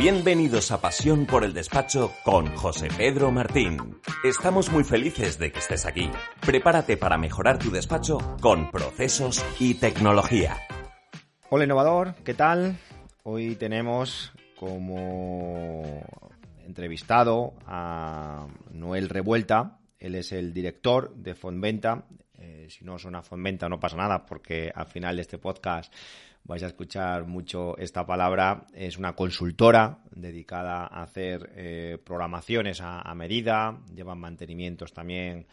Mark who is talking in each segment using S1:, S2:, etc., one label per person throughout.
S1: Bienvenidos a Pasión por el Despacho con José Pedro Martín. Estamos muy felices de que estés aquí. Prepárate para mejorar tu despacho con procesos y tecnología.
S2: Hola innovador, ¿qué tal? Hoy tenemos como entrevistado a Noel Revuelta. Él es el director de Fonventa. Eh, si no suena Fonventa no pasa nada porque al final de este podcast vais a escuchar mucho esta palabra. Es una consultora dedicada a hacer eh, programaciones a, medida, llevan mantenimientos también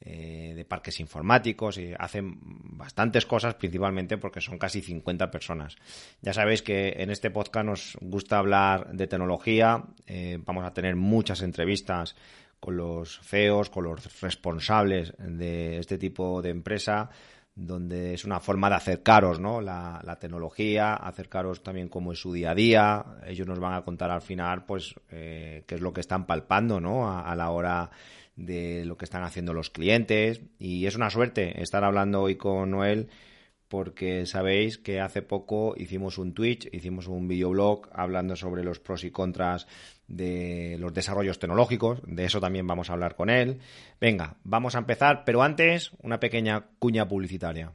S2: eh, de parques informáticos y hacen bastantes cosas, principalmente porque son casi 50 personas. Ya sabéis que en este podcast nos gusta hablar de tecnología, eh, vamos a tener muchas entrevistas con los CEOs, con los responsables de este tipo de empresa donde es una forma de acercaros ¿no? la, tecnología, acercaros también cómo es su día a día. Ellos nos van a contar al final pues eh, qué es lo que están palpando ¿no? a, a, la hora de lo que están haciendo los clientes. Y es una suerte estar hablando hoy con Noel porque sabéis que hace poco hicimos un Twitch, hicimos un videoblog hablando sobre los pros y contras de los desarrollos tecnológicos, de eso también vamos a hablar con él. Venga, vamos a empezar, pero antes una pequeña cuña publicitaria.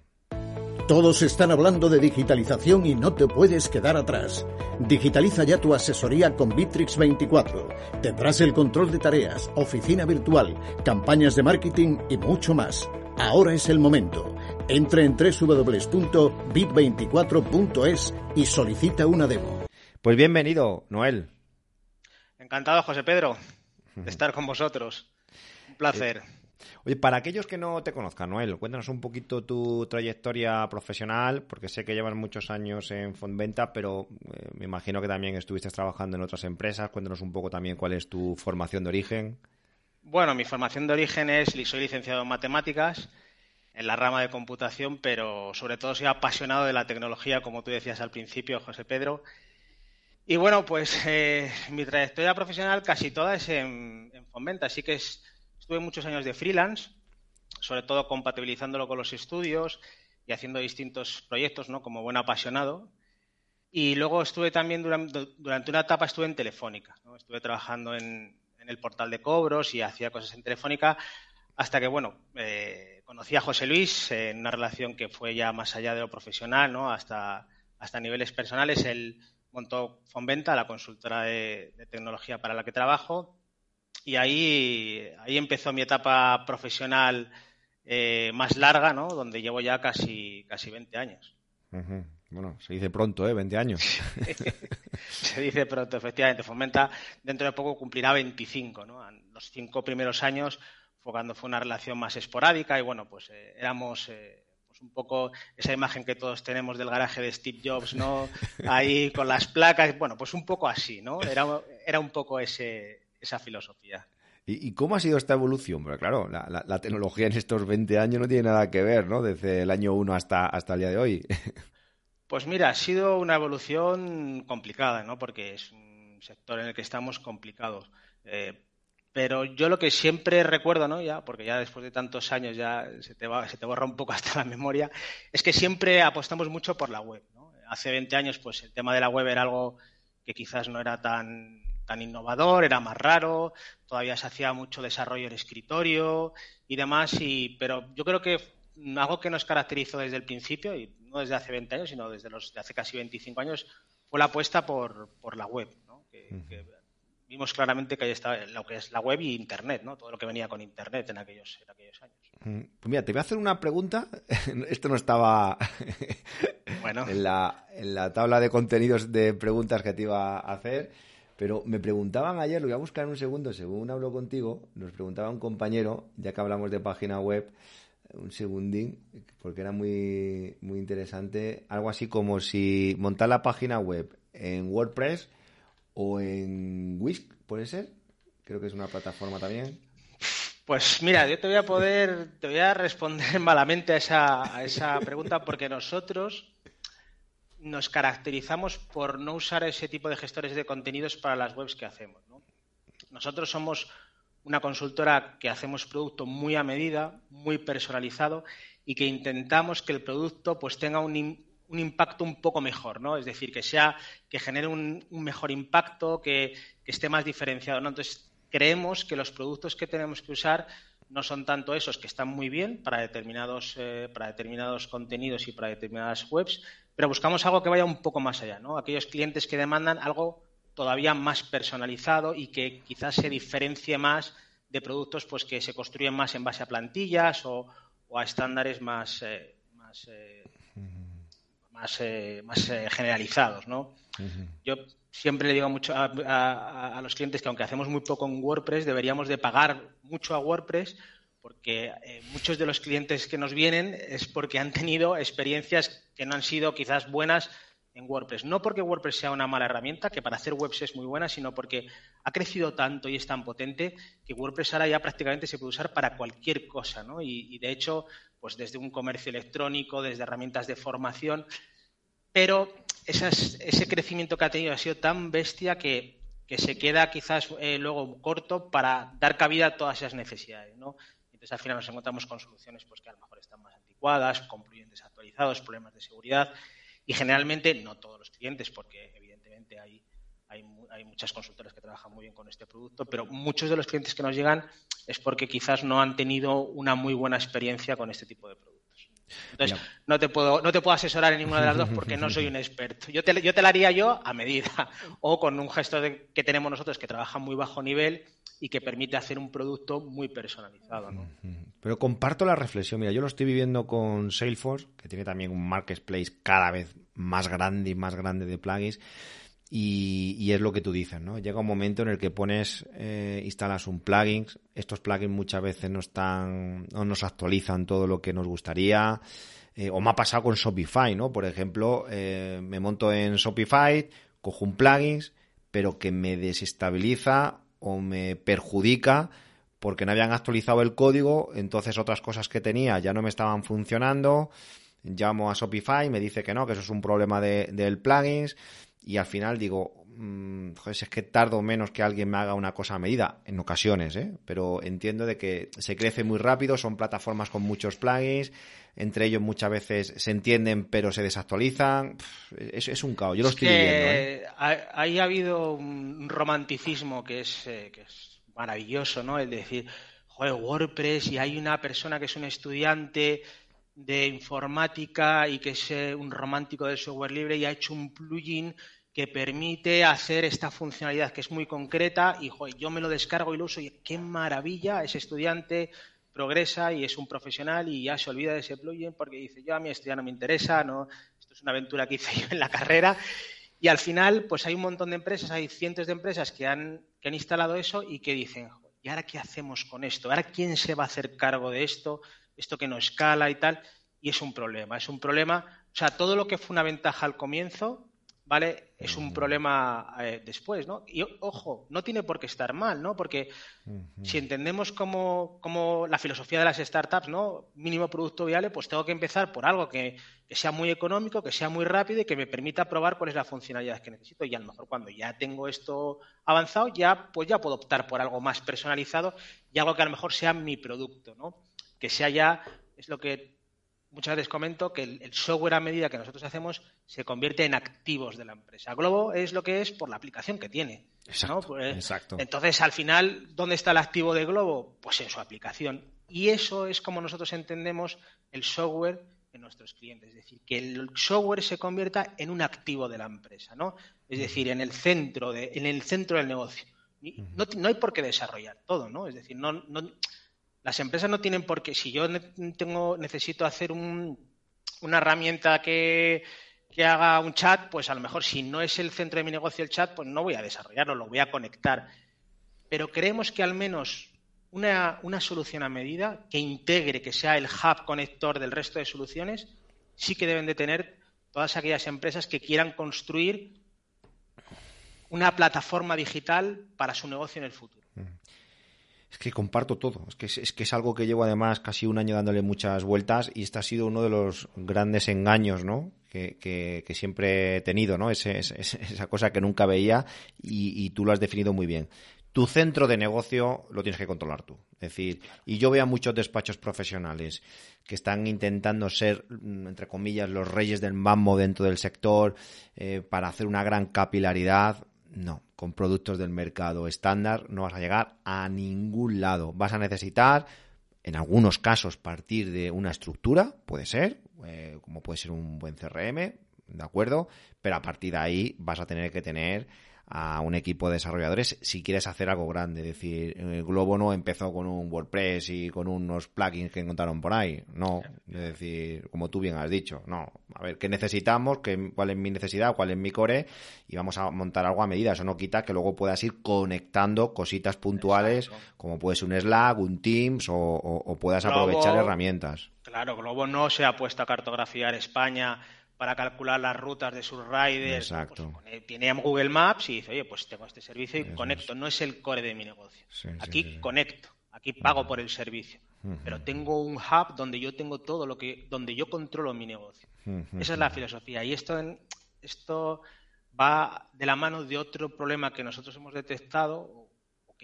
S3: Todos están hablando de digitalización y no te puedes quedar atrás. Digitaliza ya tu asesoría con Bitrix 24. Tendrás el control de tareas, oficina virtual, campañas de marketing y mucho más. Ahora es el momento. Entra en www.bit24.es y solicita una demo.
S2: Pues bienvenido, Noel.
S4: Encantado, José Pedro, de estar con vosotros. Un placer.
S2: Oye, para aquellos que no te conozcan, Noel, cuéntanos un poquito tu trayectoria profesional, porque sé que llevas muchos años en Fondventa, pero eh, me imagino que también estuviste trabajando en otras empresas. Cuéntanos un poco también cuál es tu formación de origen.
S4: Bueno, mi formación de origen es, soy licenciado en matemáticas, en la rama de computación, pero sobre todo soy apasionado de la tecnología, como tú decías al principio, José Pedro. Y bueno, pues eh, mi trayectoria profesional casi toda es en, en así que es, estuve muchos años de freelance, sobre todo compatibilizándolo con los estudios y haciendo distintos proyectos, ¿no? Como buen apasionado. Y luego estuve también durante, durante una etapa estuve en Telefónica. Estuve trabajando en, en, el portal de cobros y hacía cosas en Telefónica hasta que, bueno, eh, conocí a José Luis en una relación que fue ya más allá de lo profesional, ¿no? Hasta, hasta niveles personales. Él montó Fonventa, la consultora de, de, tecnología para la que trabajo, y ahí, ahí empezó mi etapa profesional eh, más larga, ¿no? Donde llevo ya casi, casi 20 años.
S2: Uh -huh. Bueno, se dice pronto, ¿eh? 20 años.
S4: se dice pronto, efectivamente. Fomenta dentro de poco cumplirá 25, ¿no? Los cinco primeros años fue cuando fue una relación más esporádica y bueno, pues eh, éramos eh, un poco esa imagen que todos tenemos del garaje de Steve Jobs, ¿no? Ahí con las placas, bueno, pues un poco así, ¿no? Era, era un poco ese, esa filosofía.
S2: ¿Y, ¿Y, cómo ha sido esta evolución? Porque claro, la, la, la, tecnología en estos 20 años no tiene nada que ver, ¿no? Desde el año 1 hasta, hasta el día de hoy.
S4: Pues mira, ha sido una evolución complicada, ¿no? Porque es un sector en el que estamos complicados. Eh, pero yo lo que siempre recuerdo, ¿no? Ya, porque ya después de tantos años ya se te, va, se te borra un poco hasta la memoria, es que siempre apostamos mucho por la web, ¿no? Hace 20 años, pues el tema de la web era algo que quizás no era tan, tan innovador, era más raro, todavía se hacía mucho desarrollo en escritorio y demás, y, pero yo creo que algo que nos caracterizó desde el principio, y no desde hace 20 años, sino desde los de hace casi 25 años, fue la apuesta por, por la web, ¿no? que, vimos claramente que ahí está lo que es la web y Internet, ¿no? todo lo que venía con Internet en aquellos, en aquellos años.
S2: Pues mira, te voy a hacer una pregunta. Esto no estaba bueno. en, la, en la tabla de contenidos de preguntas que te iba a hacer. Pero me preguntaban ayer, lo voy a buscar en un segundo, según hablo contigo, nos preguntaba un compañero, ya que hablamos de página web, un segundín, porque era muy, muy interesante, algo así como si montar la página web en WordPress o en Whisk, ¿puede ser? Creo que es una plataforma también.
S4: Pues mira, yo te voy a poder, te voy a responder malamente a esa, a esa pregunta porque nosotros nos caracterizamos por no usar ese tipo de gestores de contenidos para las webs que hacemos. Nosotros somos una consultora que hacemos producto muy a medida, muy personalizado y que intentamos que el producto pues tenga un, un impacto un poco mejor, ¿no? Es decir, que sea, que genere un, mejor impacto, que, esté más diferenciado, ¿no? Entonces, creemos que los productos que tenemos que usar no son tanto esos que están muy bien para determinados, eh, para determinados contenidos y para determinadas webs, pero buscamos algo que vaya un poco más allá, ¿no? Aquellos clientes que demandan algo todavía más personalizado y que quizás se diferencie más de productos pues que se construyen más en base a plantillas o, a estándares más, eh, más eh, más, eh, más eh, generalizados, ¿no? Yo siempre le digo mucho a, los clientes que aunque hacemos muy poco en WordPress, deberíamos de pagar mucho a WordPress porque eh, muchos de los clientes que nos vienen es porque han tenido experiencias que no han sido quizás buenas en WordPress. No porque WordPress sea una mala herramienta, que para hacer webs es muy buena, sino porque ha crecido tanto y es tan potente que WordPress ahora ya prácticamente se puede usar para cualquier cosa, ¿no? Y, de hecho, pues desde un comercio electrónico, desde herramientas de formación, pero ese crecimiento que ha tenido ha sido tan bestia que, se queda quizás eh, luego corto para dar cabida a todas esas necesidades, ¿no? Entonces al final nos encontramos con soluciones pues, que a lo mejor están más anticuadas, con clientes desactualizados, problemas de seguridad y generalmente no todos los clientes, porque evidentemente hay, hay, hay muchas consultoras que trabajan muy bien con este producto, pero muchos de los clientes que nos llegan es porque quizás no han tenido una muy buena experiencia con este tipo de productos. Entonces, no te, puedo, no te puedo asesorar en ninguna de las dos porque no soy un experto. Yo te, yo te la haría yo a medida o con un gesto que tenemos nosotros que trabaja muy bajo nivel y que permite hacer un producto muy personalizado.
S2: Pero comparto la reflexión. Mira, yo lo estoy viviendo con Salesforce, que tiene también un marketplace cada vez más grande y más grande de plugins. Y, es lo que tú dices, ¿no? Llega un momento en el que pones, eh, instalas un plugin, estos plugins muchas veces no están, no nos actualizan todo lo que nos gustaría, eh, o me ha pasado con Shopify, ¿no? Por ejemplo, eh, me monto en Shopify, cojo un plugin, pero que me desestabiliza o me perjudica porque no habían actualizado el código, entonces otras cosas que tenía ya no me estaban funcionando, llamo a Shopify, me dice que no, que eso es un problema de, del plugin y al final digo, mmm, joder, es que tardo menos que alguien me haga una cosa a medida, en ocasiones, ¿eh? pero entiendo de que se crece muy rápido, son plataformas con muchos plugins, entre ellos muchas veces se entienden pero se desactualizan, es, es un caos, yo lo estoy viviendo. ¿eh?
S4: Ahí ha habido un romanticismo que es, eh, que es maravilloso, ¿no? El de decir, joder, WordPress y hay una persona que es un estudiante de informática y que es eh, un romántico del software libre y ha hecho un plugin que permite hacer esta funcionalidad que es muy concreta y yo me lo descargo y lo uso y qué maravilla, ese estudiante progresa y es un profesional y ya se olvida de ese plugin porque dice, yo a mí esto ya no me interesa, no, esto es una aventura que hice yo en la carrera y al final pues hay un montón de empresas, hay cientos de empresas que han, que han instalado eso y que dicen, ¿y ahora qué hacemos con esto? ¿Ahora quién se va a hacer cargo de esto? esto que no escala y tal, y es un problema, es un problema, o sea, todo lo que fue una ventaja al comienzo, ¿vale? Es un problema eh, después, ¿no? Y ojo, no tiene por qué estar mal, ¿no? Porque si entendemos como, la filosofía de las startups, ¿no? Mínimo producto viable, pues tengo que empezar por algo que, que, sea muy económico, que sea muy rápido y que me permita probar cuál es la funcionalidad que necesito. Y a lo mejor cuando ya tengo esto avanzado, ya, pues ya puedo optar por algo más personalizado y algo que a lo mejor sea mi producto, ¿no? que sea ya, es lo que muchas veces comento, que el, software a medida que nosotros hacemos se convierte en activos de la empresa. Globo es lo que es por la aplicación que tiene.
S2: Pues, exacto,
S4: Entonces, al final, ¿dónde está el activo de Globo? Pues en su aplicación. Y eso es como nosotros entendemos el software en nuestros clientes. Es decir, que el software se convierta en un activo de la empresa, ¿no? Es decir, en el centro, de, en el centro del negocio. No, no, hay por qué desarrollar todo, ¿no? Es decir, no, no, las empresas no tienen por qué, si yo tengo, necesito hacer una herramienta que, haga un chat, pues a lo mejor si no es el centro de mi negocio el chat, pues no voy a desarrollarlo, lo voy a conectar. Pero creemos que al menos una, una solución a medida que integre, que sea el hub conector del resto de soluciones, sí que deben de tener todas aquellas empresas que quieran construir una plataforma digital para su negocio en el futuro.
S2: Es que comparto todo. Es que es, que es algo que llevo además casi un año dándole muchas vueltas y este ha sido uno de los grandes engaños, ¿no? Que, siempre he tenido, ¿no? esa cosa que nunca veía y, tú lo has definido muy bien tu centro de negocio lo tienes que controlar tú. Es decir, y yo veo a muchos despachos profesionales que están intentando ser, mm, entre comillas, los reyes del mambo dentro del sector eh, para hacer una gran capilaridad. No, con productos del mercado estándar no vas a llegar a ningún lado. Vas a necesitar, en algunos casos, partir de una estructura, puede ser, eh, como puede ser un buen CRM, ¿de acuerdo? Pero a partir de ahí vas a tener que tener a un equipo de desarrolladores si quieres hacer algo grande. Es decir, el Globo no empezó con un WordPress y con unos plugins que encontraron por ahí. No, es decir, como tú bien has dicho, no. A ver, ¿qué necesitamos? ¿Qué, ¿Cuál es mi necesidad? ¿Cuál es mi core? Y vamos a montar algo a medida. Eso no quita que luego puedas ir conectando cositas puntuales, como puede ser un Slack, un Teams o, puedas aprovechar herramientas.
S4: Claro, Globo no se ha puesto a cartografiar España para calcular las rutas de sus riders. Exacto. Pues, tiene Google Maps y dice, oye, pues tengo este servicio y conecto. No es el core de mi negocio. aquí conecto, aquí pago por el servicio. Pero tengo un hub donde yo tengo todo lo que, donde yo controlo mi negocio. Esa es la filosofía. Y esto, esto va de la mano de otro problema que nosotros hemos detectado,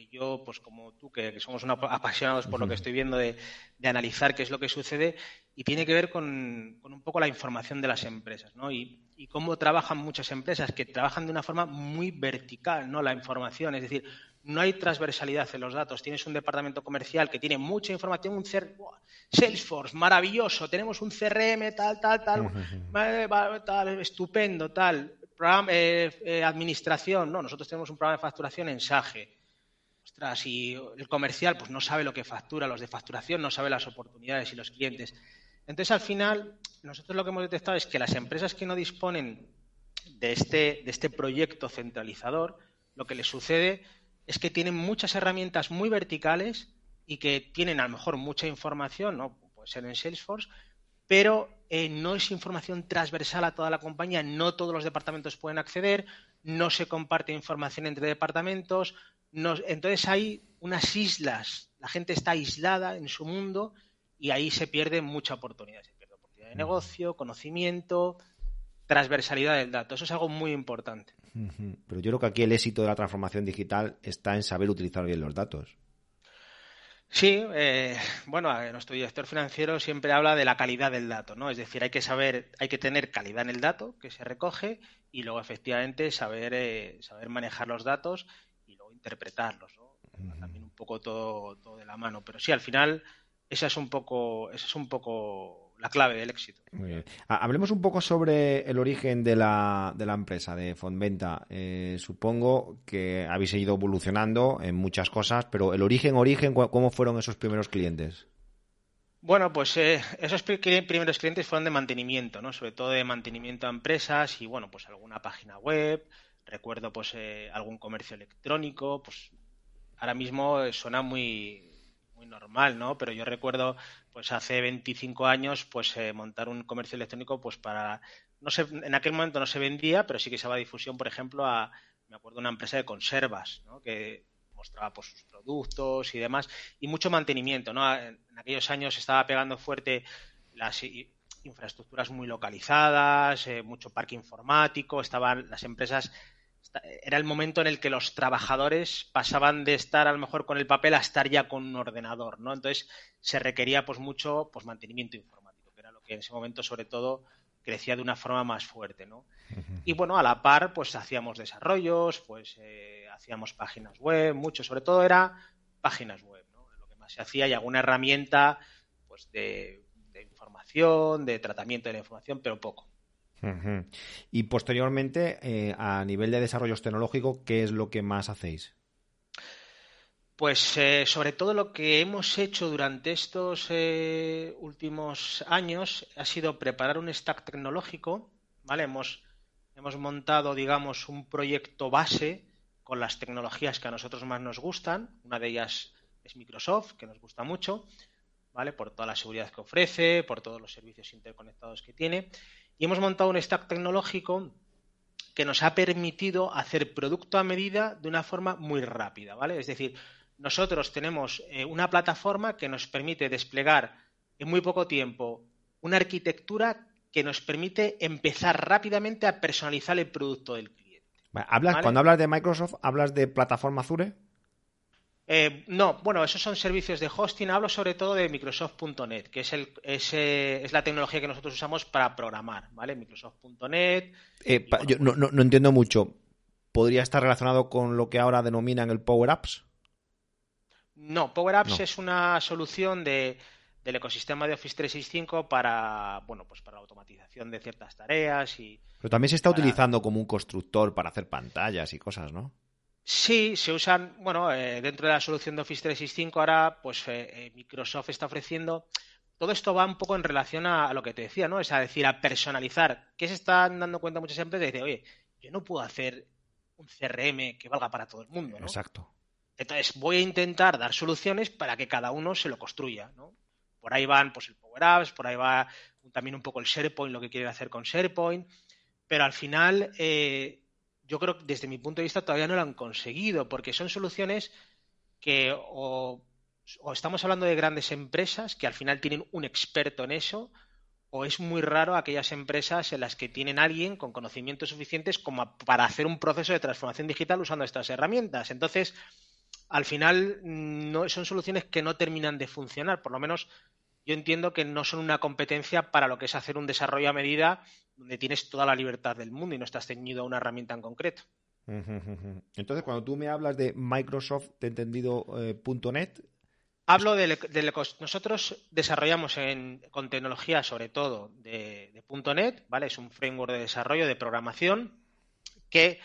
S4: yo, pues como tú, que, somos apasionados por lo que estoy viendo de, analizar qué es lo que sucede, y tiene que ver con, un poco la información de las empresas, ¿no? Y, cómo trabajan muchas empresas, que trabajan de una forma muy vertical, ¿no? La información, es decir, no hay transversalidad en los datos. Tienes un departamento comercial que tiene mucha información, un Salesforce, maravilloso, tenemos un CRM, tal, tal, tal, tal estupendo, tal, eh, eh, administración, no, nosotros tenemos un programa de facturación en SAGE si el comercial pues no sabe lo que factura, los de facturación no saben las oportunidades y los clientes. Entonces, al final, nosotros lo que hemos detectado es que las empresas que no disponen de este, de este proyecto centralizador, lo que les sucede es que tienen muchas herramientas muy verticales y que tienen a lo mejor mucha información, ¿no? puede ser en Salesforce, pero eh, no es información transversal a toda la compañía, no todos los departamentos pueden acceder, no se comparte información entre departamentos, entonces hay unas islas, la gente está aislada en su mundo y ahí se pierde mucha oportunidad. Se pierde oportunidad de negocio, conocimiento, transversalidad del dato. Eso es algo muy importante.
S2: Pero yo creo que aquí el éxito de la transformación digital está en saber utilizar bien los datos.
S4: Sí, eh, bueno, nuestro director financiero siempre habla de la calidad del dato, ¿no? Es decir, hay que saber, hay que tener calidad en el dato que se recoge y luego efectivamente saber, eh, saber manejar los datos interpretarlos, También un poco todo, todo, de la mano. Pero sí, al final, esa es un poco, esa es un poco la clave del éxito.
S2: Hablemos un poco sobre el origen de la, de la empresa, de Fondventa. Eh, supongo que habéis ido evolucionando en muchas cosas, pero el origen, origen, ¿cómo fueron esos primeros clientes?
S4: Bueno, pues eh, esos primeros clientes fueron de mantenimiento, ¿no? Sobre todo de mantenimiento a empresas y, bueno, pues alguna página web, Recuerdo pues eh, algún comercio electrónico, pues ahora mismo eh, suena muy, muy normal, ¿no? Pero yo recuerdo pues hace 25 años pues eh, montar un comercio electrónico pues para no sé, en aquel momento no se vendía, pero sí que se daba difusión, por ejemplo, a me acuerdo una empresa de conservas, ¿no? que mostraba pues sus productos y demás y mucho mantenimiento, ¿no? En, aquellos años estaba pegando fuerte las infraestructuras muy localizadas, mucho parque informático, estaban las empresas era el momento en el que los trabajadores pasaban de estar a lo mejor con el papel a estar ya con un ordenador, ¿no? Entonces se requería pues mucho pues mantenimiento informático, que era lo que en ese momento sobre todo crecía de una forma más fuerte, ¿no? Y bueno, a la par pues hacíamos desarrollos, pues eh, hacíamos páginas web, mucho, sobre todo era páginas web, ¿no? Lo que más se hacía y alguna herramienta pues de información, de tratamiento de la información, pero poco.
S2: Y posteriormente, eh, a nivel de desarrollo tecnológico, ¿qué es lo que más hacéis?
S4: Pues eh, sobre todo lo que hemos hecho durante estos eh, últimos años ha sido preparar un stack tecnológico, ¿vale? Hemos, hemos montado, digamos, un proyecto base con las tecnologías que a nosotros más nos gustan. Una de ellas es Microsoft, que nos gusta mucho, ¿vale? Por toda la seguridad que ofrece, por todos los servicios interconectados que tiene. Y hemos montado un stack tecnológico que nos ha permitido hacer producto a medida de una forma muy rápida, ¿vale? Es decir, nosotros tenemos eh, una plataforma que nos permite desplegar en muy poco tiempo una arquitectura que nos permite empezar rápidamente a personalizar el producto del cliente.
S2: Cuando hablas de Microsoft, ¿hablas de plataforma Azure?
S4: Eh, no, bueno, esos son servicios de hosting. Hablo sobre todo de Microsoft.net, que es, el, eh, es, la tecnología que nosotros usamos para programar, ¿vale? Microsoft.net.
S2: Eh, yo no, no, entiendo mucho. ¿Podría estar relacionado con lo que ahora denominan el Power Apps?
S4: No, Power Apps es una solución de, del ecosistema de Office 365 para, bueno, pues para la automatización de ciertas tareas y.
S2: Pero también se está utilizando como un constructor para hacer pantallas y cosas, ¿no?
S4: Sí, se usan, bueno, eh, dentro de la solución de Office 365 ahora, pues eh, eh, Microsoft está ofreciendo. Todo esto va un poco en relación a, lo que te decía, ¿no? Es decir, a personalizar. ¿Qué se están dando cuenta muchas empresas? De oye, yo no puedo hacer un CRM que valga para todo el mundo, ¿no?
S2: Exacto.
S4: Entonces voy a intentar dar soluciones para que cada uno se lo construya, ¿no? Por ahí van, pues el Power Apps, por ahí va también un poco el SharePoint, lo que quiere hacer con SharePoint, pero al final yo creo que desde mi punto de vista todavía no lo han conseguido, porque son soluciones que o, estamos hablando de grandes empresas que al final tienen un experto en eso, o es muy raro aquellas empresas en las que tienen alguien con conocimientos suficientes como para hacer un proceso de transformación digital usando estas herramientas. Entonces, al final no, son soluciones que no terminan de funcionar, por lo menos yo entiendo que no son una competencia para lo que es hacer un desarrollo a medida donde tienes toda la libertad del mundo y no estás ceñido a una herramienta en concreto.
S2: Entonces, cuando tú me hablas de Microsoft, te he entendido eh, .NET.
S4: Hablo de, nosotros desarrollamos con tecnología sobre todo de, .NET, ¿vale? Es un framework de desarrollo de programación que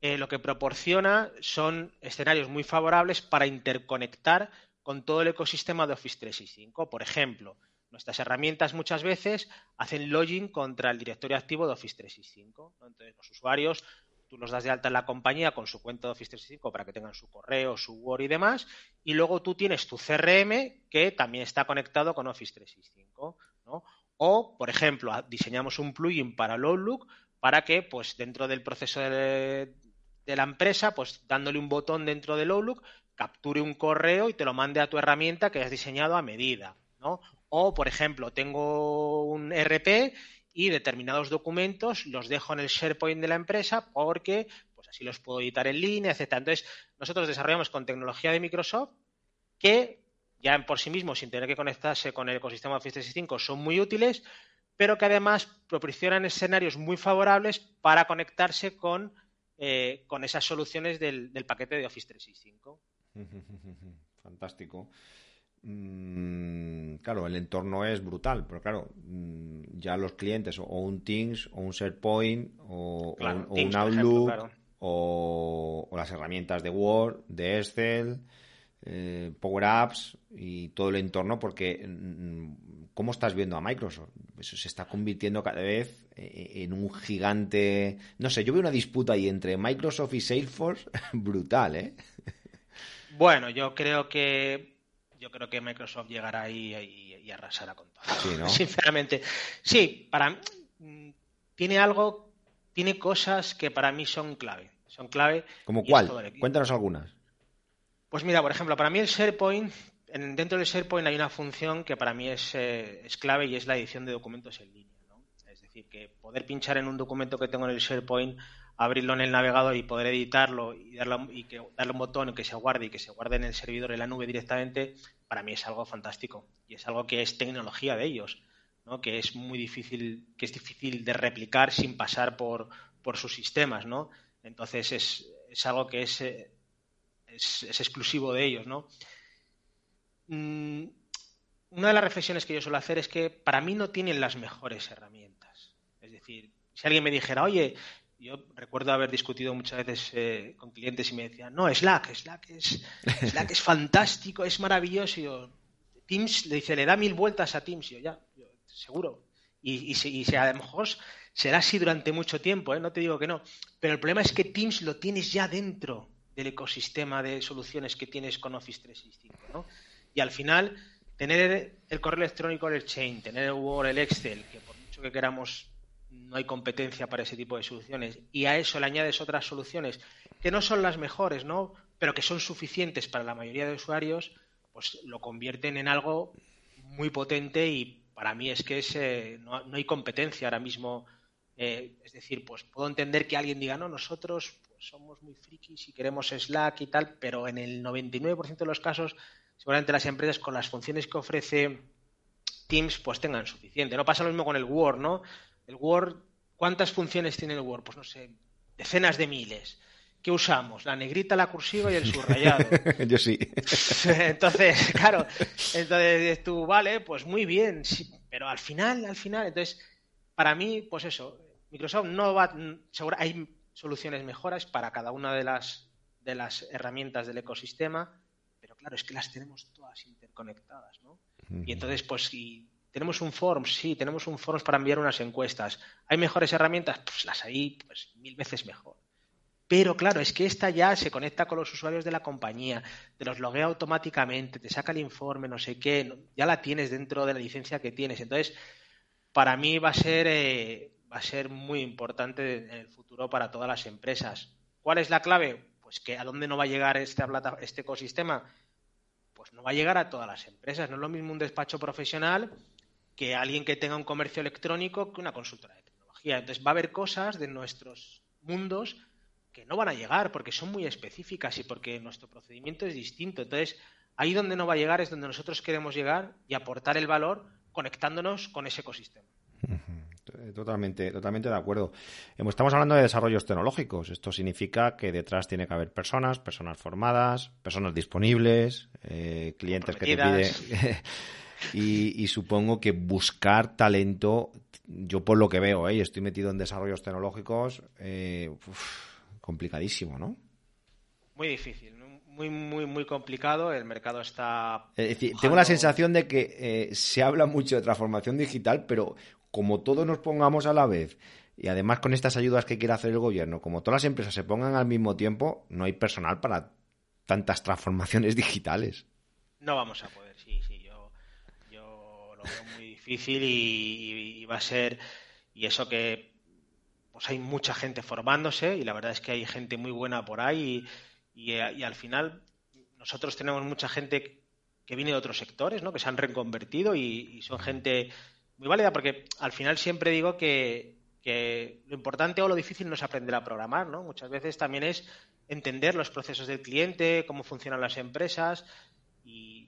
S4: eh, lo que proporciona son escenarios muy favorables para interconectar con todo el ecosistema de Office 365. Por ejemplo, Nuestras herramientas muchas veces hacen login contra el directorio activo de Office 365. Entonces, los usuarios, tú los das de alta en la compañía con su cuenta de Office 365 para que tengan su correo, su Word y demás. Y luego tú tienes tu CRM que también está conectado con Office 365. O, por ejemplo, diseñamos un plugin para Outlook para que, pues, dentro del proceso de, de la empresa, pues dándole un botón dentro del Outlook, capture un correo y te lo mande a tu herramienta que has diseñado a medida. ¿no? O, por ejemplo, tengo un RP y determinados documentos los dejo en el SharePoint de la empresa porque pues así los puedo editar en línea, etc. Entonces, nosotros desarrollamos con tecnología de Microsoft que ya por sí mismos, sin tener que conectarse con el ecosistema Office 365, son muy útiles, pero que además proporcionan escenarios muy favorables para conectarse con, eh, con esas soluciones del paquete de Office 365.
S2: Fantástico. Mm, claro, el entorno es brutal, pero claro, mm, ya los clientes o un Teams o un SharePoint o, un, Outlook o, las herramientas de Word, de Excel, eh, Power Apps y todo el entorno, porque mm, ¿cómo estás viendo a Microsoft? Eso se está convirtiendo cada vez eh, en un gigante. No sé, yo veo una disputa ahí entre Microsoft y Salesforce brutal, ¿eh?
S4: Bueno, yo creo que yo creo que Microsoft llegará ahí y, arrasará con todo. Sinceramente. Sí, para tiene algo, tiene cosas que para mí son clave. Son clave.
S2: ¿Como cuál? Cuéntanos algunas.
S4: Pues mira, por ejemplo, para mí el SharePoint, dentro del SharePoint hay una función que para mí es, eh, es clave y es la edición de documentos en línea. ¿no? Es decir, que poder pinchar en un documento que tengo en el SharePoint abrirlo en el navegador y poder editarlo y darle, y darle un botón que se guarde y que se guarde en el servidor en la nube directamente, para mí es algo fantástico y es algo que es tecnología de ellos, ¿no? que es muy difícil, que es difícil de replicar sin pasar por, por sus sistemas, ¿no? Entonces es, es algo que es, es, exclusivo de ellos, ¿no? Mm, una de las reflexiones que yo suelo hacer es que para mí no tienen las mejores herramientas. Es decir, si alguien me dijera, oye, yo recuerdo haber discutido muchas veces eh, con clientes y me decían, no, Slack, Slack es, Slack es fantástico, es maravilloso. Yo, Teams le dice, le da mil vueltas a Teams. Yo, ya, seguro. Y, y, a lo mejor será así durante mucho tiempo, ¿eh? no te digo que no. Pero el problema es que Teams lo tienes ya dentro del ecosistema de soluciones que tienes con Office 365. ¿no? Y al final, tener el correo electrónico, el Chain, tener el Word, el Excel, que por mucho que queramos no hay competencia para ese tipo de soluciones y a eso le añades otras soluciones que no son las mejores, ¿no? Pero que son suficientes para la mayoría de usuarios, pues lo convierten en algo muy potente y para mí es que eh, no, hay competencia ahora mismo. Eh, es decir, pues puedo entender que alguien diga, no, nosotros pues, somos muy frikis y queremos Slack y tal, pero en el 99% de los casos, seguramente las empresas con las funciones que ofrece Teams, pues tengan suficiente. No pasa lo mismo con el Word, ¿no? El Word, ¿cuántas funciones tiene el Word? Pues no sé, decenas de miles. ¿Qué usamos? La negrita, la cursiva y el subrayado.
S2: Yo sí.
S4: entonces, claro, entonces tú, vale, pues muy bien, sí, pero al final, al final, entonces, para mí, pues eso, Microsoft no va, seguro, hay soluciones mejoras para cada una de las, de las herramientas del ecosistema, pero claro, es que las tenemos todas interconectadas, ¿no? Y entonces, pues si tenemos un forum, sí, tenemos un forum para enviar unas encuestas. ¿Hay mejores herramientas? Pues las hay pues, mil veces mejor. Pero claro, es que esta ya se conecta con los usuarios de la compañía, te los loguea automáticamente, te saca el informe, no sé qué, ya la tienes dentro de la licencia que tienes. Entonces, para mí va a ser, eh, va a ser muy importante en el futuro para todas las empresas. ¿Cuál es la clave? Pues que a dónde no va a llegar este, este ecosistema. Pues no va a llegar a todas las empresas. No es lo mismo un despacho profesional que alguien que tenga un comercio electrónico que una consultora de tecnología. Entonces va a haber cosas de nuestros mundos que no van a llegar porque son muy específicas y porque nuestro procedimiento es distinto. Entonces, ahí donde no va a llegar es donde nosotros queremos llegar y aportar el valor conectándonos con ese ecosistema.
S2: Totalmente, totalmente de acuerdo. Estamos hablando de desarrollos tecnológicos. Esto significa que detrás tiene que haber personas, personas formadas, personas disponibles, eh, clientes que te piden. y, supongo que buscar talento, yo por lo que veo, ¿eh? estoy metido en desarrollos tecnológicos, eh, complicadísimo, ¿no?
S4: Muy difícil, muy, muy, muy complicado. El mercado está.
S2: Es decir, tengo la sensación de que eh, se habla mucho de transformación digital, pero como todos nos pongamos a la vez y además con estas ayudas que quiere hacer el gobierno, como todas las empresas se pongan al mismo tiempo, no hay personal para tantas transformaciones digitales.
S4: No vamos a poder, sí, sí. Lo veo muy difícil y va a ser. Y eso que pues hay mucha gente formándose y la verdad es que hay gente muy buena por ahí y, al final nosotros tenemos mucha gente que viene de otros sectores, ¿no? que se han reconvertido y, son gente muy válida porque al final siempre digo que, lo importante o lo difícil no es aprender a programar, ¿no? Muchas veces también es entender los procesos del cliente, cómo funcionan las empresas y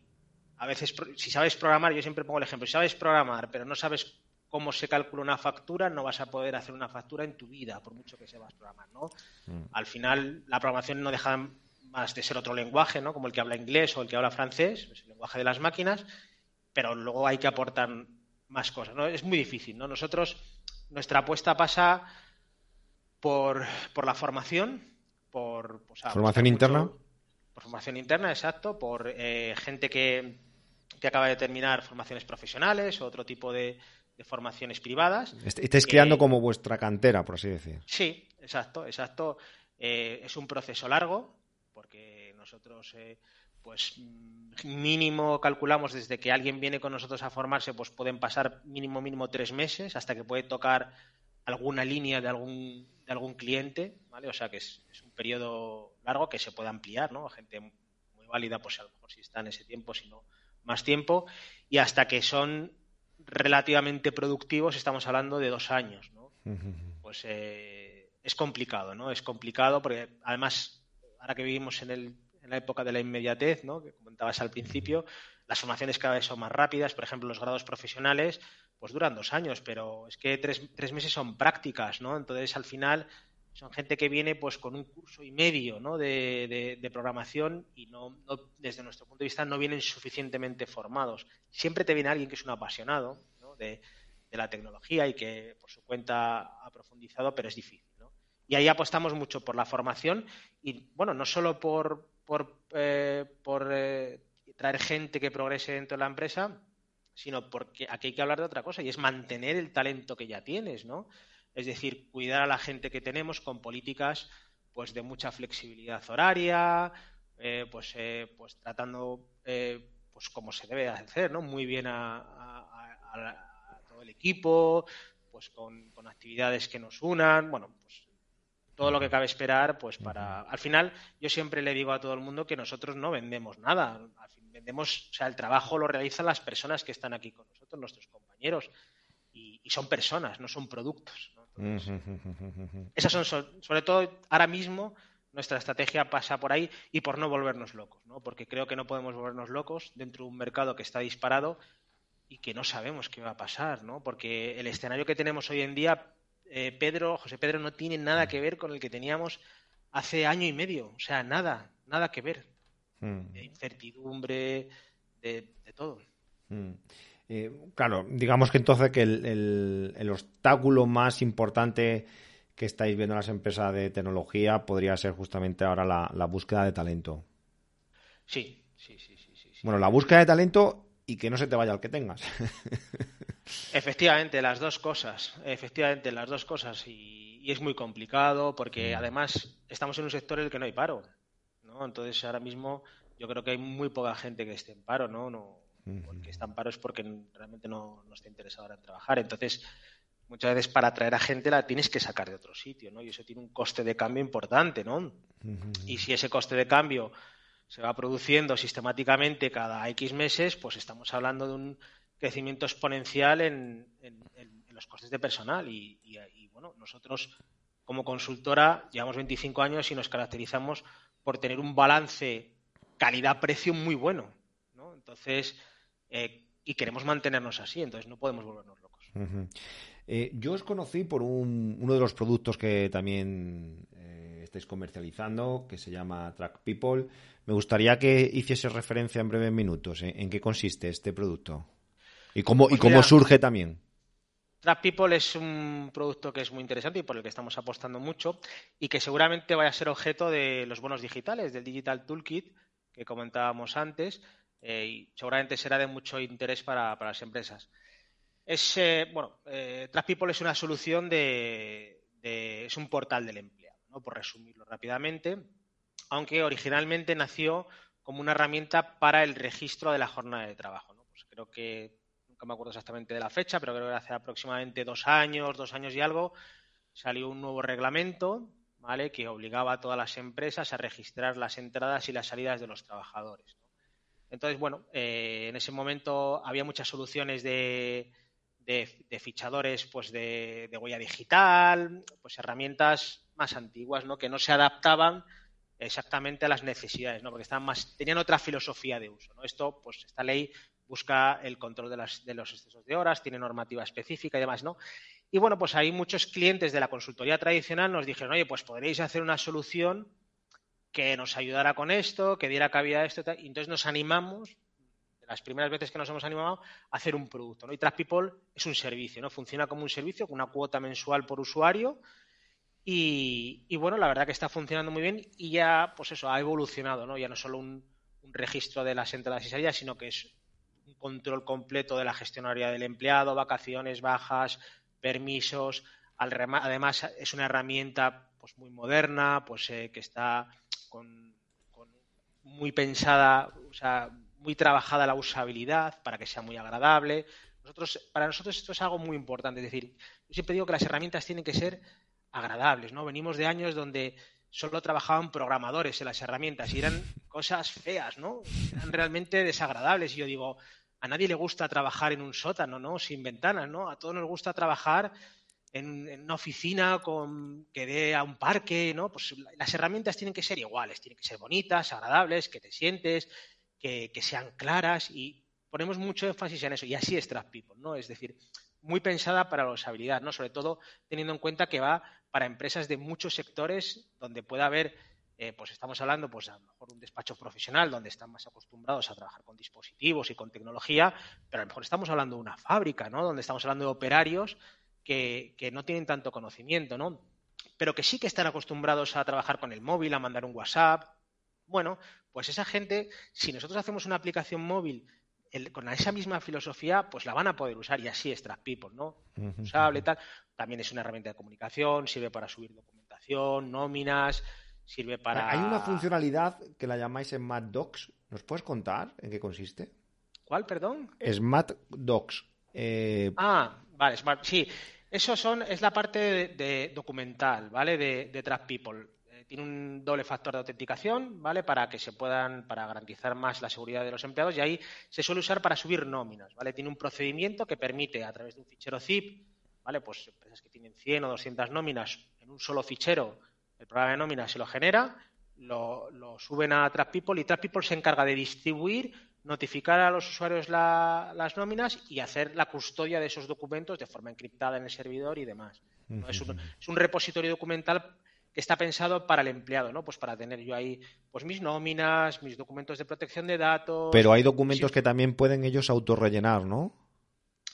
S4: a veces si sabes programar, yo siempre pongo el ejemplo, si sabes programar pero no sabes cómo se calcula una factura, no vas a poder hacer una factura en tu vida, por mucho que sepas programar, ¿no? Mm. Al final, la programación no deja más de ser otro lenguaje, ¿no? Como el que habla inglés o el que habla francés, es el lenguaje de las máquinas, pero luego hay que aportar más cosas, ¿no? Es muy difícil, ¿no? Nosotros, nuestra apuesta pasa por, la formación, por...
S2: ¿Formación interna?
S4: por formación interna, exacto, por eh, gente que, que acaba de terminar formaciones profesionales o otro tipo de, de formaciones privadas.
S2: Estáis creando como vuestra cantera, por así decir.
S4: Sí, exacto, exacto. Eh, es un proceso largo, porque nosotros, eh, pues mínimo calculamos desde que alguien viene con nosotros a formarse, pues pueden pasar mínimo, mínimo tres meses hasta que puede tocar alguna línea de algún, de algún cliente, ¿vale? O sea que es, es un periodo largo que se puede ampliar, ¿no? Gente muy válida, pues a lo mejor si está en ese tiempo, si no más tiempo, y hasta que son relativamente productivos estamos hablando de dos años, ¿no? Pues eh, es complicado, ¿no? Es complicado porque además, ahora que vivimos en, el, en la época de la inmediatez, ¿no? Que comentabas al principio, las formaciones cada vez son más rápidas, por ejemplo, los grados profesionales, pues duran dos años, pero es que tres, tres meses son prácticas, ¿no? Entonces, al final, son gente que viene pues con un curso y medio ¿no? de, programación y no, desde nuestro punto de vista no vienen suficientemente formados. Siempre te viene alguien que es un apasionado de, la tecnología y que por su cuenta ha profundizado, pero es difícil. Y ahí apostamos mucho por la formación y, bueno, no solo por, por, eh, por eh, traer gente que progrese dentro de la empresa, sino porque aquí hay que hablar de otra cosa y es mantener el talento que ya tienes, ¿no? Es decir, cuidar a la gente que tenemos con políticas pues de mucha flexibilidad horaria, eh, pues, eh, pues tratando eh, pues como se debe hacer, ¿no? Muy bien a, todo el equipo, pues con, actividades que nos unan, bueno, pues todo lo que cabe esperar, pues para... Al final, yo siempre le digo a todo el mundo que nosotros no vendemos nada. vendemos, o sea, el trabajo lo realizan las personas que están aquí con nosotros, nuestros compañeros. Y, son personas, no son productos. esas son, sobre todo, ahora mismo nuestra estrategia pasa por ahí y por no volvernos locos, ¿no? Porque creo que no podemos volvernos locos dentro de un mercado que está disparado y que no sabemos qué va a pasar, ¿no? Porque el escenario que tenemos hoy en día, eh, Pedro, José Pedro, no tiene nada que ver con el que teníamos hace año y medio. O sea, nada, nada que ver. Hmm. De incertidumbre, de, todo.
S2: Hmm. Eh, claro, digamos que entonces que el, obstáculo más importante que estáis viendo en las empresas de tecnología podría ser justamente ahora la, la búsqueda de talento.
S4: Sí, sí, sí, sí, sí.
S2: Bueno, la búsqueda de talento y que no se te vaya el que tengas.
S4: Efectivamente, las dos cosas. Efectivamente, las dos cosas. Y, es muy complicado porque mm. además estamos en un sector en el que no hay paro. ¿no? Entonces, ahora mismo yo creo que hay muy poca gente que esté en paro. ¿no? no porque está en paro es porque realmente no, no está interesado en trabajar. Entonces, muchas veces para atraer a gente la tienes que sacar de otro sitio, ¿no? Y eso tiene un coste de cambio importante, ¿no? Y si ese coste de cambio se va produciendo sistemáticamente cada X meses, pues estamos hablando de un crecimiento exponencial en, los costes de personal. Y, bueno, nosotros como consultora llevamos 25 años y nos caracterizamos por tener un balance calidad-precio muy bueno. ¿no? Entonces, eh, y queremos mantenernos así, entonces no podemos volvernos locos.
S2: Eh, yo os conocí por uno de los productos que también eh, estáis comercializando, que se llama Track People. Me gustaría que hiciese referencia en breves minutos en qué consiste este producto y cómo, y pues cómo surge también.
S4: Track People es un producto que es muy interesante y por el que estamos apostando mucho y que seguramente vaya a ser objeto de los bonos digitales, del Digital Toolkit que comentábamos antes eh, y seguramente será de mucho interés para, las empresas. Es, eh, bueno, Track People es una solución de, es un portal del empleo, ¿no? por resumirlo rápidamente aunque originalmente nació como una herramienta para el registro de la jornada de trabajo. Pues creo que, nunca me acuerdo exactamente de la fecha, pero creo que hace aproximadamente dos años, dos años y algo, salió un nuevo reglamento ¿vale? que obligaba a todas las empresas a registrar las entradas y las salidas de los trabajadores. Entonces, bueno, eh, en ese momento había muchas soluciones de, fichadores pues de, huella digital, pues herramientas más antiguas, ¿no? que no se adaptaban exactamente a las necesidades, ¿no? Porque están más, tenían otra filosofía de uso, ¿no? Esto, pues, esta ley busca el control de, las, de los excesos de horas, tiene normativa específica y demás, ¿no? Y bueno, pues ahí muchos clientes de la consultoría tradicional nos dijeron, oye, pues podréis hacer una solución que nos ayudara con esto, que diera cabida a esto, y entonces nos animamos, las primeras veces que nos hemos animado, a hacer un producto, ¿no? Y Track es un servicio, ¿no? Funciona como un servicio con una cuota mensual por usuario, y, bueno, la verdad que está funcionando muy bien y ya, pues eso, ha evolucionado, ¿no? Ya no solo un, registro de las entradas y salidas, sino que es un control completo de la gestionaria del empleado, vacaciones, bajas, permisos. Además, es una herramienta pues muy moderna, pues eh, que está con, muy pensada, o sea, muy trabajada la usabilidad para que sea muy agradable. Nosotros, para nosotros esto es algo muy importante. Es decir, yo siempre digo que las herramientas tienen que ser agradables, ¿no? Venimos de años donde solo trabajaban programadores en las herramientas y eran cosas feas, ¿no? Eran realmente desagradables. Y yo digo, a nadie le gusta trabajar en un sótano, ¿no? Sin ventanas, ¿no? A todos nos gusta trabajar en, una oficina con, que dé a un parque, ¿no? Pues las herramientas tienen que ser iguales, tienen que ser bonitas, agradables, que te sientes, que, que sean claras y ponemos mucho énfasis en eso. Y así es Trap People, ¿no? Es decir, muy pensada para la usabilidad, ¿no? Sobre todo teniendo en cuenta que va para empresas de muchos sectores donde pueda haber, eh, pues estamos hablando, pues a lo mejor un despacho profesional donde están más acostumbrados a trabajar con dispositivos y con tecnología, pero a lo mejor estamos hablando de una fábrica, ¿no? Donde estamos hablando de operarios que, que no tienen tanto conocimiento, ¿no? Pero que sí que están acostumbrados a trabajar con el móvil, a mandar un WhatsApp. Bueno, pues esa gente, si nosotros hacemos una aplicación móvil con esa misma filosofía, pues la van a poder usar y así es People, ¿no? Usable, tal. También es una herramienta de comunicación, sirve para subir documentación, nóminas, sirve para.
S2: Hay una funcionalidad que la llamáis Smart Docs. ¿Nos puedes contar en qué consiste?
S4: ¿Cuál, perdón?
S2: Smart Docs. Eh,
S4: ah, vale, Smart. Sí. Eso son, es la parte de, documental, ¿vale? De, de Trap People. Eh, tiene un doble factor de autenticación, ¿vale? Para que se puedan, para garantizar más la seguridad de los empleados y ahí se suele usar para subir nóminas, ¿vale? Tiene un procedimiento que permite a través de un fichero zip, ¿vale? Pues empresas que tienen 100 o 200 nóminas en un solo fichero, el programa de nóminas se lo genera, lo, suben a Trap People y Trap People se encarga de distribuir notificar a los usuarios las nóminas y hacer la custodia de esos documentos de forma encriptada en el servidor y demás. es, un, repositorio documental que está pensado para el empleado, ¿no? Pues para tener yo ahí pues mis nóminas, mis documentos de protección de datos.
S2: Pero hay documentos que también pueden ellos autorrellenar, ¿no?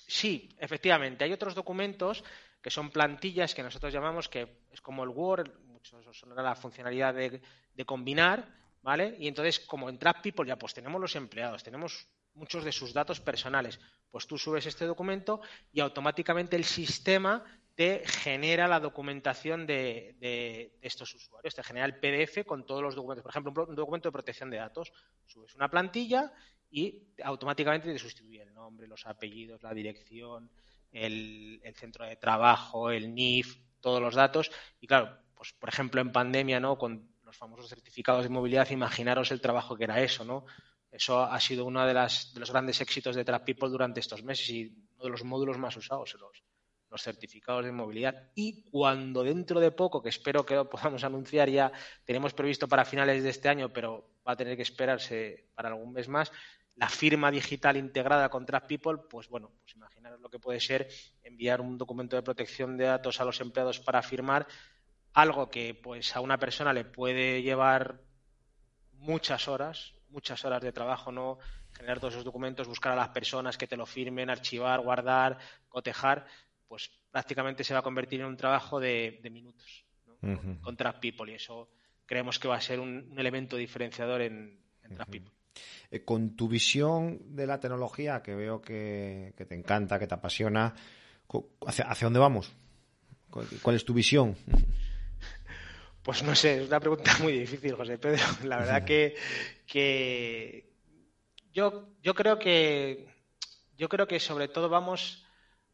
S4: Sí, efectivamente. Hay otros documentos que son plantillas que nosotros llamamos que es como el Word, muchos son la funcionalidad de, de combinar, ¿vale? Y entonces, como en Trap People ya pues tenemos los empleados, tenemos muchos de sus datos personales, pues tú subes este documento y automáticamente el sistema te genera la documentación de, estos usuarios, te genera el PDF con todos los documentos. Por ejemplo, un, documento de protección de datos, subes una plantilla y automáticamente te sustituye el nombre, los apellidos, la dirección, el, el centro de trabajo, el NIF, todos los datos. Y claro, pues por ejemplo en pandemia, ¿no? Con los famosos certificados de movilidad, imaginaros el trabajo que era eso, ¿no? Eso ha sido uno de, las, de los grandes éxitos de Trap People durante estos meses y uno de los módulos más usados, los, los certificados de movilidad. Y cuando dentro de poco, que espero que lo podamos anunciar ya, tenemos previsto para finales de este año, pero va a tener que esperarse para algún mes más, la firma digital integrada con Trap People, pues bueno, pues imaginaros lo que puede ser enviar un documento de protección de datos a los empleados para firmar algo que pues a una persona le puede llevar muchas horas, muchas horas de trabajo, ¿no? Generar todos esos documentos, buscar a las personas que te lo firmen, archivar, guardar, cotejar, pues prácticamente se va a convertir en un trabajo de, minutos con Trap People y eso creemos que va a ser un, elemento diferenciador en, Trap People.
S2: Eh, con tu visión de la tecnología, que veo que, te encanta, que te apasiona, ¿hacia, ¿hacia dónde vamos? ¿Cuál es tu visión?
S4: Pues no sé, es una pregunta muy difícil, José Pedro. La verdad que, yo, yo creo que yo creo que sobre todo vamos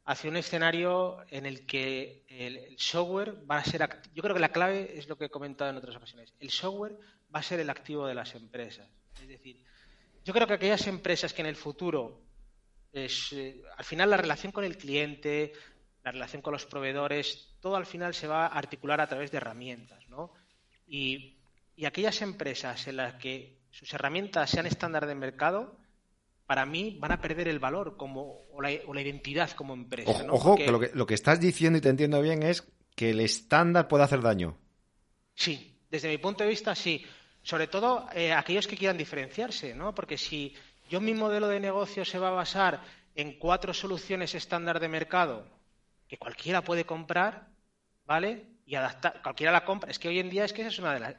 S4: hacia un escenario en el que el, software va a ser yo creo que la clave es lo que he comentado en otras ocasiones el software va a ser el activo de las empresas es decir yo creo que aquellas empresas que en el futuro es, eh, al final la relación con el cliente la relación con los proveedores, todo al final se va a articular a través de herramientas, ¿no? Y, aquellas empresas en las que sus herramientas sean estándar de mercado, para mí van a perder el valor como, o, la, identidad como empresa.
S2: Ojo, que lo, que lo que estás diciendo y te entiendo bien es que el estándar puede hacer daño.
S4: Sí, desde mi punto de vista sí. Sobre todo eh, aquellos que quieran diferenciarse, ¿no? Porque si yo mi modelo de negocio se va a basar en cuatro soluciones estándar de mercado que cualquiera puede comprar, ¿vale? Y adaptar, cualquiera la compra. Es que hoy en día es que esa es una de las...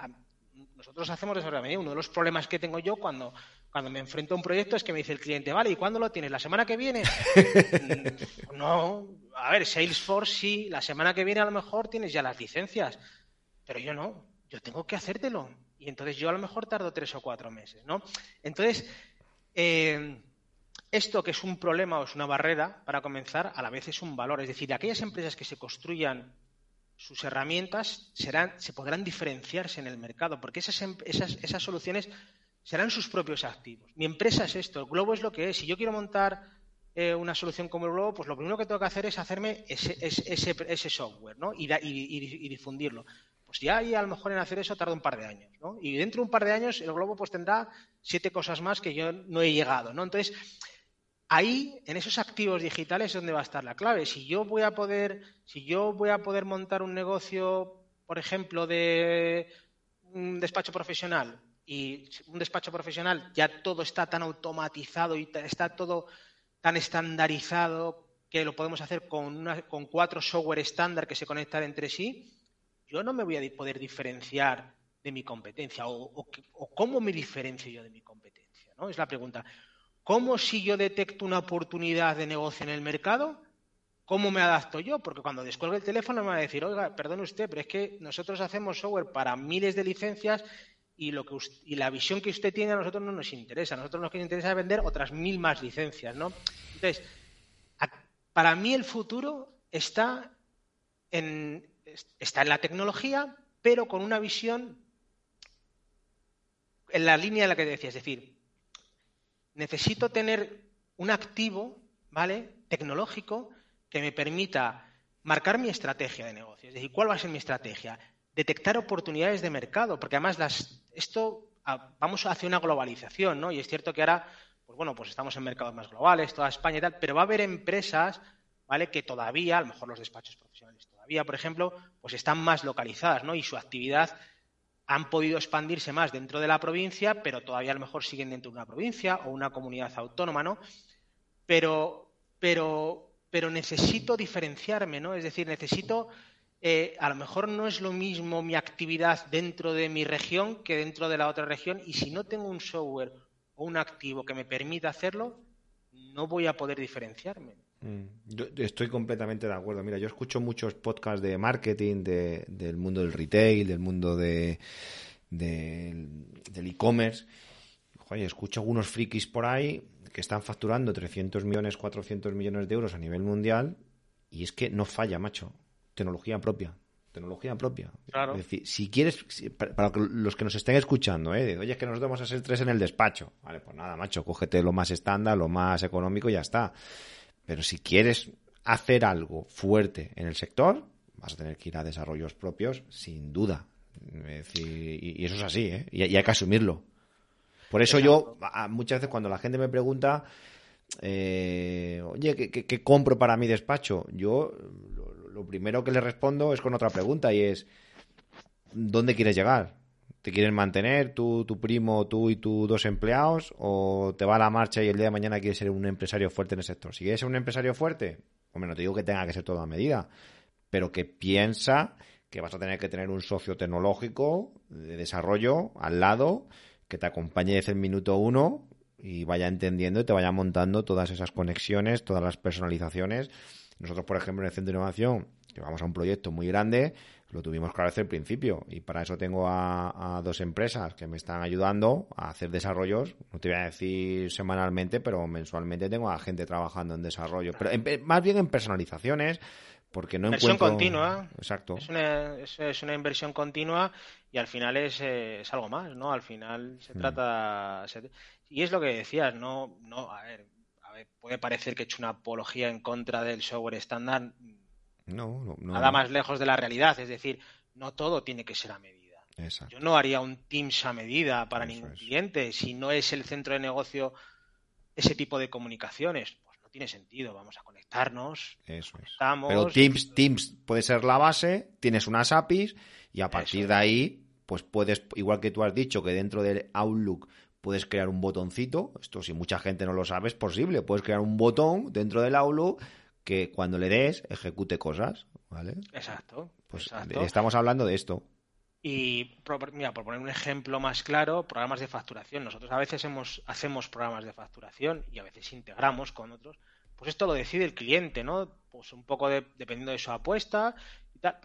S4: Nosotros hacemos desarrollo Uno de los problemas que tengo yo cuando, cuando me enfrento a un proyecto es que me dice el cliente, vale, ¿y cuándo lo tienes? ¿La semana que viene? Mm, no, a ver, Salesforce sí, la semana que viene a lo mejor tienes ya las licencias, pero yo no, yo tengo que hacértelo. Y entonces yo a lo mejor tardo tres o cuatro meses, ¿no? Entonces, eh, esto que es un problema o es una barrera, para comenzar, a la vez es un valor. Es decir, aquellas empresas que se construyan sus herramientas se podrán diferenciarse en el mercado, porque esas, em, esas, soluciones serán sus propios activos. Mi empresa es esto, el Globo es lo que es. Si yo quiero montar eh, una solución como el Globo, pues lo primero que tengo que hacer es hacerme ese, software ¿no? y, y, difundirlo. Pues ya ahí a lo mejor en hacer eso tarda un par de años. ¿no? Y dentro de un par de años el Globo pues tendrá siete cosas más que yo no he llegado. ¿no? Entonces, ahí, en esos activos digitales, es donde va a estar la clave. Si yo voy a poder, montar un negocio, por ejemplo, de un despacho profesional, y un despacho profesional ya todo está tan automatizado y está todo tan estandarizado que lo podemos hacer con, con cuatro software estándar que se conectan entre sí, yo no me voy a poder diferenciar de mi competencia o, o cómo me diferencio yo de mi competencia, ¿no? Es la pregunta. ¿Cómo si yo detecto una oportunidad de negocio en el mercado? ¿Cómo me adapto yo? Porque cuando descuelgue el teléfono me va a decir, oiga, perdone usted, pero es que nosotros hacemos software para miles de licencias y, lo que y la visión que usted tiene a nosotros no nos interesa. A nosotros nos interesa vender otras mil más licencias, ¿no? Entonces, para mí el futuro está está en la tecnología, pero con una visión en la línea de la que decía, es decir, necesito tener un activo, ¿vale? Tecnológico que me permita marcar mi estrategia de negocio. Es decir, ¿cuál va a ser mi estrategia? Detectar oportunidades de mercado, porque además las, esto ah, vamos hacia una globalización, ¿no? Y es cierto que ahora, pues bueno, pues estamos en mercados más globales, toda España y tal, pero va a haber empresas, ¿vale? Que todavía, a lo mejor los despachos profesionales todavía, por ejemplo, pues están más localizadas, ¿no? Y su actividad han podido expandirse más dentro de la provincia, pero todavía a lo mejor siguen dentro de una provincia o una comunidad autónoma, ¿no? Pero, pero, pero necesito diferenciarme, ¿no? Es decir, necesito, eh, a lo mejor no es lo mismo mi actividad dentro de mi región que dentro de la otra región, y si no tengo un software o un activo que me permita hacerlo, no voy a poder diferenciarme.
S2: Mm, yo estoy completamente de acuerdo. Mira, yo escucho muchos podcasts de marketing, del mundo del retail, del mundo de, del e-commerce. Oye, escucho algunos frikis por ahí que están facturando 300 millones, 400 millones de euros a nivel mundial y es que no falla, macho. Tecnología propia. Tecnología propia.
S4: Claro.
S2: Es decir, si quieres, para los que nos estén escuchando, ¿eh? oye, es que nos vamos a ser tres en el despacho. Vale, pues nada, macho, cógete lo más estándar, lo más económico y ya está. Pero si quieres hacer algo fuerte en el sector, vas a tener que ir a desarrollos propios, sin duda. y, eso es así, ¿eh? y, hay que asumirlo. Por eso yo, muchas veces cuando la gente me pregunta, eh, oye, ¿qué, compro para mi despacho? Yo lo, primero que le respondo es con otra pregunta y es, ¿dónde quieres llegar? ¿Te quieres mantener tú, tu primo, tú y tus dos empleados? ¿O te va a la marcha y el día de mañana quieres ser un empresario fuerte en el sector? Si quieres ser un empresario fuerte, hombre, no te digo que tenga que ser todo a medida, pero que piensa que vas a tener que tener un socio tecnológico de desarrollo al lado que te acompañe desde el minuto uno y vaya entendiendo y te vaya montando todas esas conexiones, todas las personalizaciones. Nosotros, por ejemplo, en el Centro de Innovación, que vamos a un proyecto muy grande, lo tuvimos claro desde el principio y para eso tengo a, dos empresas que me están ayudando a hacer desarrollos, no te voy a decir semanalmente, pero mensualmente tengo a gente trabajando en desarrollo, pero más bien en personalizaciones, porque no
S4: inversión
S2: encuentro...
S4: continua.
S2: Exacto.
S4: Es una, es, una, inversión continua y al final es, eh, es algo más, ¿no? Al final se mm. trata... Y es lo que decías, no, no a ver, a ver, puede parecer que he hecho una apología en contra del software estándar,
S2: no,
S4: Nada más lejos de la realidad. Es decir, no todo tiene que ser a medida. Yo no haría un Teams a medida para ningún cliente. Si no es el centro de negocio ese tipo de comunicaciones, pues no tiene sentido. Vamos a conectarnos.
S2: Eso es. Pero Teams, Teams puede ser la base, tienes unas APIs y a partir de ahí, pues puedes, igual que tú has dicho, que dentro del Outlook puedes crear un botoncito. Esto, si mucha gente no lo sabe, es posible. Puedes crear un botón dentro del Outlook que cuando le des ejecute cosas, ¿vale?
S4: Exacto.
S2: Pues estamos hablando de esto.
S4: Y mira, por poner un ejemplo más claro, programas de facturación. Nosotros a veces hemos, hacemos programas de facturación y a veces integramos con otros. Pues esto lo decide el cliente, ¿no? Pues un poco dependiendo de su apuesta.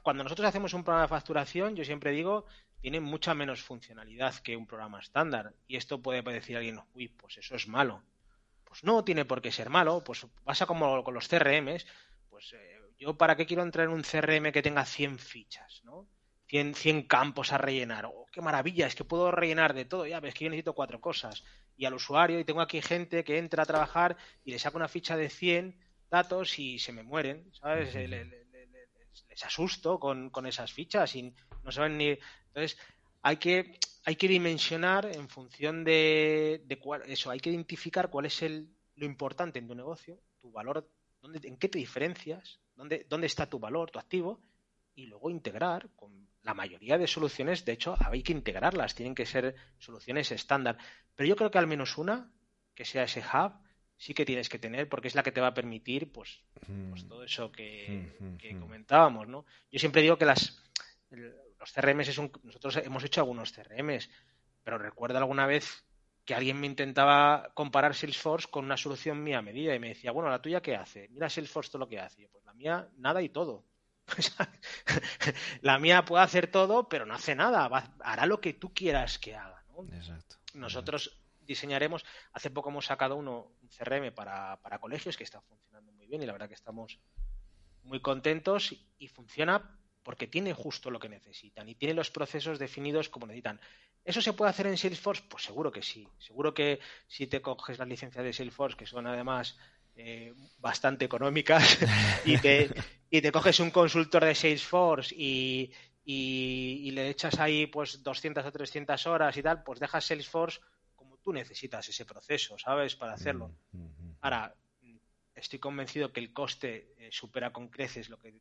S4: Cuando nosotros hacemos un programa de facturación, yo siempre digo, tiene mucha menos funcionalidad que un programa estándar. Y esto puede decir alguien, uy, pues eso es malo. Pues no tiene por qué ser malo, pues pasa como con los CRMs, pues eh, yo para qué quiero entrar en un CRM que tenga 100 fichas, ¿no? 100, 100 campos a rellenar. Oh, qué maravilla, es que puedo rellenar de todo. Ya ves que yo necesito cuatro cosas. Y al usuario, y tengo aquí gente que entra a trabajar y le saco una ficha de 100 datos y se me mueren, ¿sabes? les asusto con, con, esas fichas y no saben ni. Entonces, hay que hay que dimensionar en función de, cuál, eso, hay que identificar cuál es el, lo importante en tu negocio, tu valor, dónde, en qué te diferencias, dónde, dónde está tu valor, tu activo, y luego integrar con la mayoría de soluciones, de hecho, hay que integrarlas, tienen que ser soluciones estándar. Pero yo creo que al menos una, que sea ese hub, sí que tienes que tener, porque es la que te va a permitir, pues, pues todo eso que, que comentábamos, ¿no? Yo siempre digo que las los CRMs es un, nosotros hemos hecho algunos CRMs, pero recuerdo alguna vez que alguien me intentaba comparar Salesforce con una solución mía a medida y me decía, bueno, ¿la tuya qué hace? Mira Salesforce todo lo que hace. Pues la mía nada y todo. la mía puede hacer todo, pero no hace nada. hará lo que tú quieras que haga. Nosotros diseñaremos, hace poco hemos sacado uno, un CRM para, para colegios que está funcionando muy bien y la verdad que estamos muy contentos y funciona porque tiene justo lo que necesitan y tiene los procesos definidos como necesitan. ¿Eso se puede hacer en Salesforce? Pues seguro que sí. Seguro que si te coges las licencias de Salesforce, que son además eh, bastante económicas, y te, y te coges un consultor de Salesforce y, y, le echas ahí pues 200 o 300 horas y tal, pues dejas Salesforce como tú necesitas ese proceso, ¿sabes? Para hacerlo. Mm, mm, mm. Ahora, estoy convencido que el coste eh, supera con creces lo que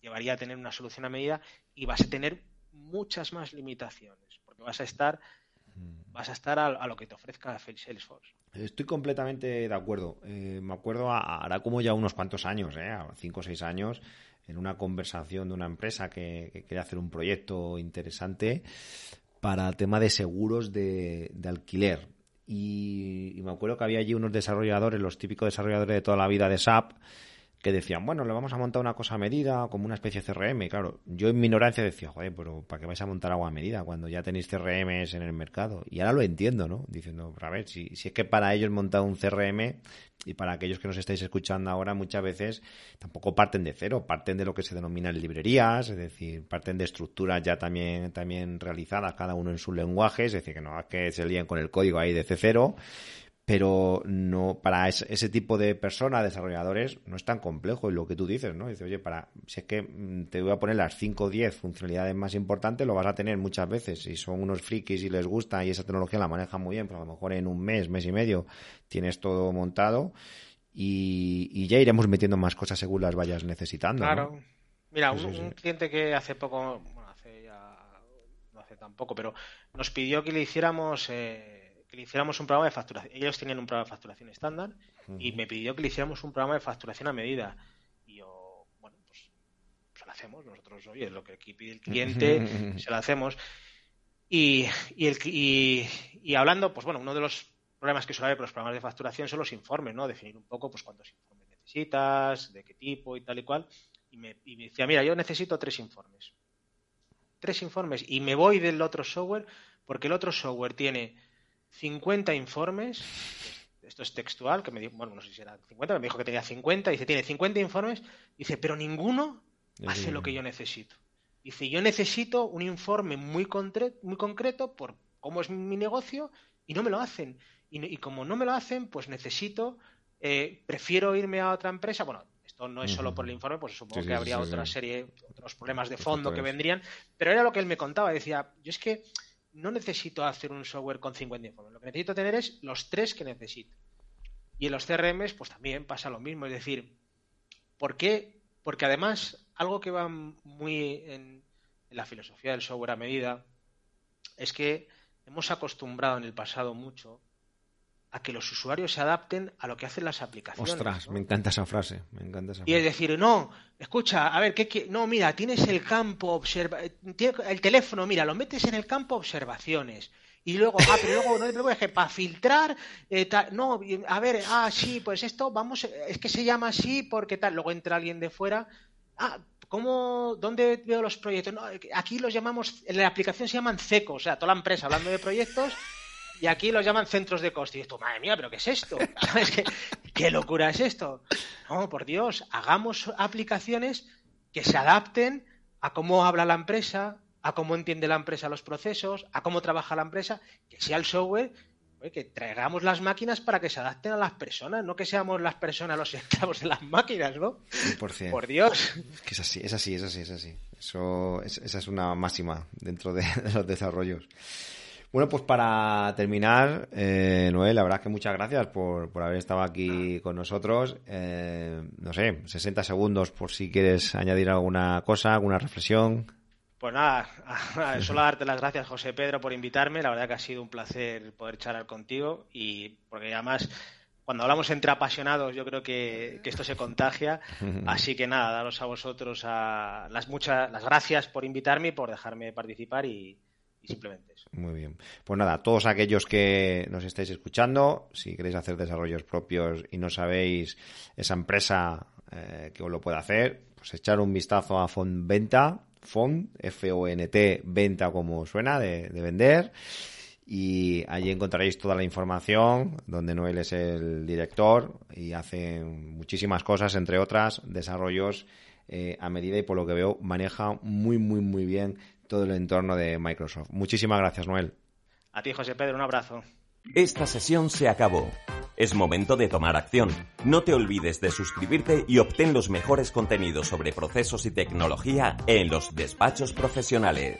S4: llevaría a tener una solución a medida y vas a tener muchas más limitaciones, porque vas a estar vas a estar a, lo que te ofrezca Salesforce.
S2: Estoy completamente de acuerdo. Eh, me acuerdo, hará como ya unos cuantos años, eh, cinco o seis años, en una conversación de una empresa que, que quería hacer un proyecto interesante para el tema de seguros de, alquiler. Y, y, me acuerdo que había allí unos desarrolladores, los típicos desarrolladores de toda la vida de SAP, que decían, bueno, le vamos a montar una cosa a medida, como una especie de CRM. Claro, yo en mi ignorancia decía, joder, pero ¿para qué vais a montar algo a medida cuando ya tenéis CRMs en el mercado? Y ahora lo entiendo, ¿no? Diciendo, a ver, si, si es que para ellos montar un CRM y para aquellos que nos estáis escuchando ahora, muchas veces tampoco parten de cero, parten de lo que se denomina librerías, es decir, parten de estructuras ya también, también realizadas, cada uno en su lenguaje, es decir, que no es que se líen con el código ahí de C0 pero no para ese, tipo de personas, desarrolladores, no es tan complejo. Y lo que tú dices, ¿no? Dice, oye, para, si es que mm, te voy a poner las 5 o 10 funcionalidades más importantes, lo vas a tener muchas veces. Si son unos frikis y les gusta y esa tecnología la manejan muy bien, pues a lo mejor en un mes, mes y medio, tienes todo montado y, ya iremos metiendo más cosas según las vayas necesitando.
S4: Claro. Mira, un, cliente que hace poco, bueno, hace ya, no hace tampoco, pero nos pidió que le hiciéramos. Eh, que le hiciéramos un programa de facturación. Ellos tenían un programa de facturación estándar y me pidió que le hiciéramos un programa de facturación a medida. Y yo, bueno, pues se lo hacemos. Nosotros, oye, lo que aquí pide el cliente, se lo hacemos. Y, y, el, y, hablando, pues bueno, uno de los problemas que suele haber con los programas de facturación son los informes, ¿no? Definir un poco, pues cuántos informes necesitas, de qué tipo y tal y cual. Y me, y me decía, mira, yo necesito tres informes. Tres informes. Y me voy del otro software porque el otro software tiene 50 informes. Esto es textual, que me dijo, bueno, no sé si era 50, me dijo que tenía 50. Dice, tiene 50 informes. Dice, pero ninguno hace lo que yo necesito. Dice, yo necesito un informe muy, muy concreto por cómo es mi negocio y no me lo hacen. Y, como no me lo hacen, pues necesito, eh, prefiero irme a otra empresa. Bueno, esto no es solo por el informe, pues supongo que habría otra serie, otros problemas de fondo que vendrían. Pero era lo que él me contaba. Decía, yo es que no necesito hacer un software con 50 informes. Lo que necesito tener es los tres que necesito. Y en los CRMs, pues también pasa lo mismo. Es decir, ¿por qué? Porque además, algo que va muy en, en la filosofía del software a medida es que hemos acostumbrado en el pasado mucho a que los usuarios se adapten a lo que hacen las aplicaciones.
S2: Ostras, me encanta esa frase, me encanta esa
S4: Y es decir, no, escucha, a ver, ¿qué, no, mira, tienes el campo observa, el teléfono, mira, lo metes en el campo observaciones. Y luego, ah, pero luego, no, luego es que para filtrar, eh, no, a ver, ah, sí, pues esto, vamos, es que se llama así porque tal, luego entra alguien de fuera, ah, ¿cómo, dónde veo los proyectos? No, aquí los llamamos, en la aplicación se llaman CECO, o sea, toda la empresa hablando de proyectos y aquí los llaman centros de coste. Y esto, madre mía, ¿pero qué es esto? ¿Qué, locura es esto? No, por Dios, hagamos aplicaciones que se adapten a cómo habla la empresa, a cómo entiende la empresa los procesos, a cómo trabaja la empresa, que sea el software, que traigamos las máquinas para que se adapten a las personas, no que seamos las personas los esclavos de las máquinas, ¿no? Por Dios.
S2: que es así, es así, es así, es así. Eso, esa es una máxima dentro de los desarrollos. Bueno, pues para terminar, eh, Noel, la verdad que muchas gracias por, por haber estado aquí con nosotros. Eh, no sé, 60 segundos por si quieres añadir alguna cosa, alguna reflexión.
S4: Pues nada, solo darte las gracias, José Pedro, por invitarme. La verdad que ha sido un placer poder charlar contigo y porque además cuando hablamos entre apasionados yo creo que, esto se contagia. Así que nada, daros a vosotros a las muchas las gracias por invitarme y por dejarme participar y,
S2: Muy bien. Pues nada, todos aquellos que nos estáis escuchando, si queréis hacer desarrollos propios y no sabéis esa empresa eh, que os lo puede hacer, pues echar un vistazo a Venta, Font, F-O-N-T, venta como suena, de, de vender y allí encontraréis toda la información, donde Noel es el director y hace muchísimas cosas, entre otras, desarrollos eh, a medida y por lo que veo maneja muy, muy, muy bien todo el entorno de Microsoft. Muchísimas gracias, Noel.
S4: A ti, José Pedro, un abrazo.
S1: Esta sesión se acabó. Es momento de tomar acción. No te olvides de suscribirte y obtén los mejores contenidos sobre procesos y tecnología en los despachos profesionales.